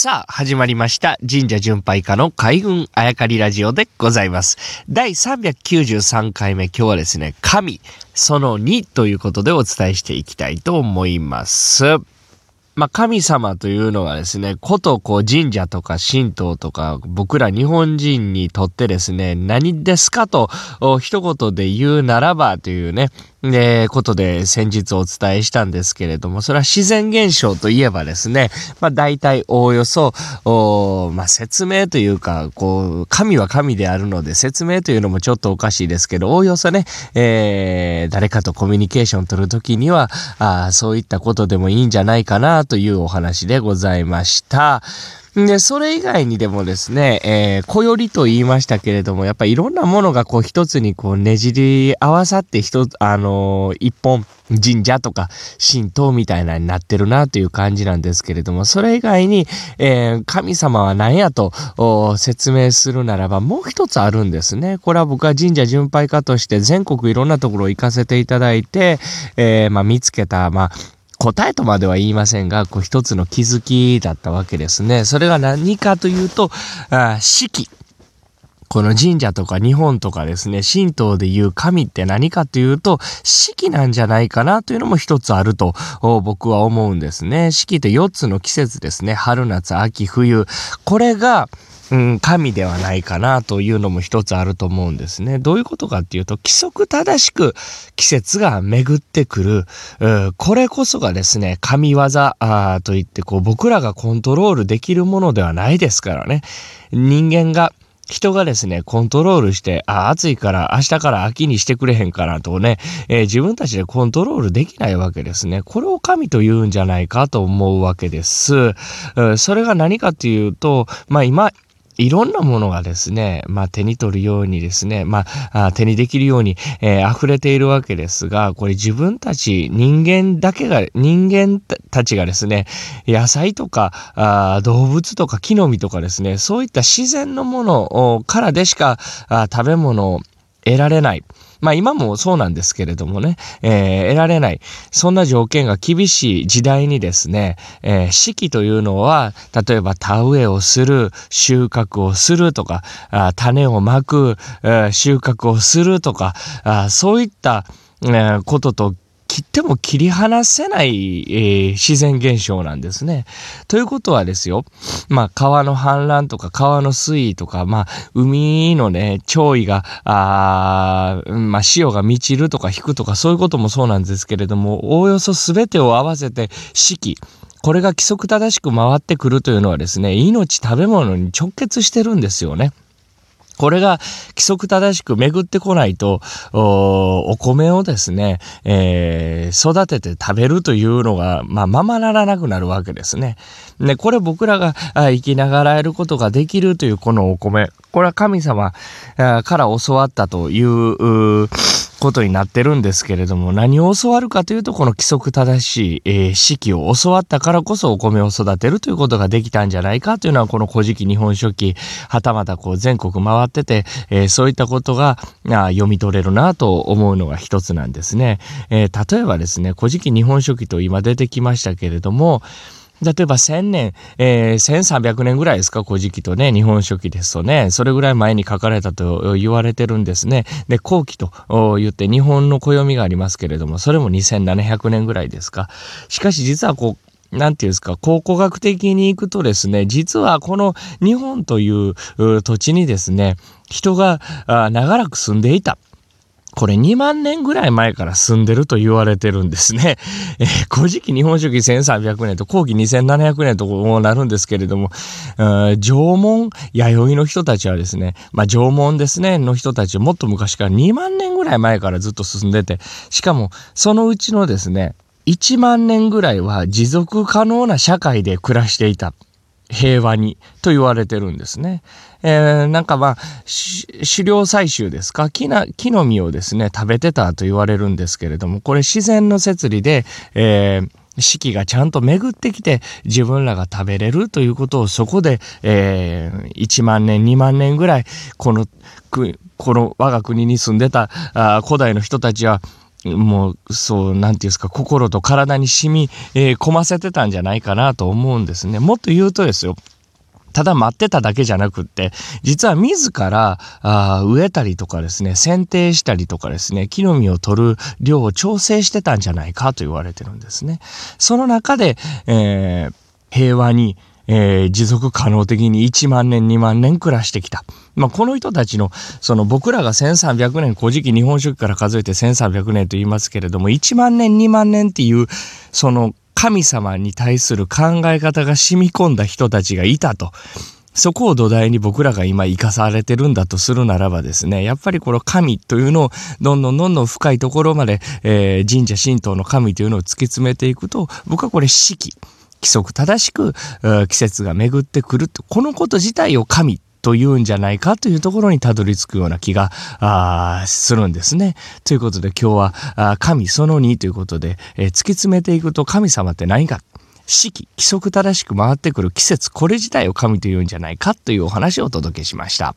さあ、始まりました。神社巡拝家の海軍あやかりラジオでございます。第393回目、今日はですね、神、その2ということでお伝えしていきたいと思います。まあ、神様というのはですね、ことこう神社とか神道とか僕ら日本人にとってですね、何ですかと一言で言うならばというね、で、ことで先日お伝えしたんですけれども、それは自然現象といえばですね、まあ大体おおよそ、おまあ説明というか、こう、神は神であるので説明というのもちょっとおかしいですけど、おおよそね、えー、誰かとコミュニケーション取るときには、あそういったことでもいいんじゃないかなというお話でございました。で、それ以外にでもですね、えー、小よりと言いましたけれども、やっぱいろんなものがこう一つにこうねじり合わさって一つ、あのー、一本神社とか神道みたいなになってるなという感じなんですけれども、それ以外に、えー、神様は何やと説明するならばもう一つあるんですね。これは僕は神社巡拝家として全国いろんなところ行かせていただいて、えー、まあ見つけた、まあ答えとまでは言いませんが、こう一つの気づきだったわけですね。それが何かというと、あ四季。この神社とか日本とかですね、神道でいう神って何かというと、四季なんじゃないかなというのも一つあると僕は思うんですね。四季って4つの季節ですね。春、夏、秋、冬。これが、うん、神ではないかなというのも一つあると思うんですね。どういうことかっていうと、規則正しく季節が巡ってくる、これこそがですね、神業あといってこう僕らがコントロールできるものではないですからね。人間が人がですね、コントロールして、あ、暑いから明日から秋にしてくれへんかなとね、えー、自分たちでコントロールできないわけですね。これを神と言うんじゃないかと思うわけです。それが何かというと、まあ今、いろんなものがですね、まあ手に取るようにですね、まあ手にできるように、えー、溢れているわけですが、これ自分たち人間だけが、人間たちがですね、野菜とかあ動物とか木の実とかですね、そういった自然のものからでしか食べ物を得られない。まあ今もそうなんですけれどもね、えー、得られない。そんな条件が厳しい時代にですね、えー、四季というのは、例えば田植えをする、収穫をするとか、あ種をまく、えー、収穫をするとか、あそういった、えー、ことと切っても切り離せない、えー、自然現象なんですね。ということはですよ、まあ川の氾濫とか川の水位とか、まあ海のね、潮位が、あまあ潮が満ちるとか引くとかそういうこともそうなんですけれども、おおよそ全てを合わせて四季、これが規則正しく回ってくるというのはですね、命食べ物に直結してるんですよね。これが規則正しく巡ってこないと、お米をですね、えー、育てて食べるというのが、まあ、ままならなくなるわけですね。で、これ僕らが生きながらえることができるというこのお米、これは神様から教わったという、ことになってるんですけれども、何を教わるかというと、この規則正しい、えー、四季を教わったからこそお米を育てるということができたんじゃないかというのは、この古事記日本書紀、はたまたこう全国回ってて、えー、そういったことが読み取れるなと思うのが一つなんですね。えー、例えばですね、古事記日本書紀と今出てきましたけれども、例えば1000年、えー、1300年ぐらいですか、古事記とね、日本書紀ですとね、それぐらい前に書かれたと言われてるんですね。で、後期と言って日本の暦がありますけれども、それも2700年ぐらいですか？しかし実はこう、なんていうんですか、考古学的に行くとですね、実はこの日本という土地にですね、人が長らく住んでいた。これ2万年ぐらい前から住んでると言われてるんですね。えー、古事記日本書紀1300年と後期2700年とこうなるんですけれども、縄文、弥生の人たちはですね、まあ縄文ですね、の人たちもっと昔から2万年ぐらい前からずっと進んでて、しかもそのうちのですね、1万年ぐらいは持続可能な社会で暮らしていた。平和にと言われてるんですね。えー、なんかまあ、狩猟採集ですか？木な木の実をですね、食べてたと言われるんですけれども、これ自然の摂理で、えー四季がちゃんと巡ってきて自分らが食べれるということをそこで、えー、1万年2万年ぐらいこのこの我が国に住んでたあ古代の人たちはもう、そう、なんていうんですか、心と体に染み、えー、込ませてたんじゃないかなと思うんですね。もっと言うとですよ。ただ待ってただけじゃなくって、実は自らあ植えたりとかですね、剪定したりとかですね、木の実を取る量を調整してたんじゃないかと言われてるんですね。その中で、えー、平和に、えー、持続可能的に1万年2万年暮らしてきた。まあ、この人たちの、その僕らが1300年、古事記日本書紀から数えて1300年と言いますけれども、1万年2万年っていう、その神様に対する考え方が染み込んだ人たちがいたと。そこを土台に僕らが今生かされてるんだとするならばですね、やっぱりこの神というのをどんどんどんどん深いところまで、えー、神社神道の神というのを突き詰めていくと、僕はこれ四季。規則正しく季節が巡ってくるこのこと自体を神というんじゃないかというところにたどり着くような気がするんですね。ということで今日は神その2ということで、え、突き詰めていくと神様って何か四季、規則正しく回ってくる季節、これ自体を神というんじゃないかというお話をお届けしました。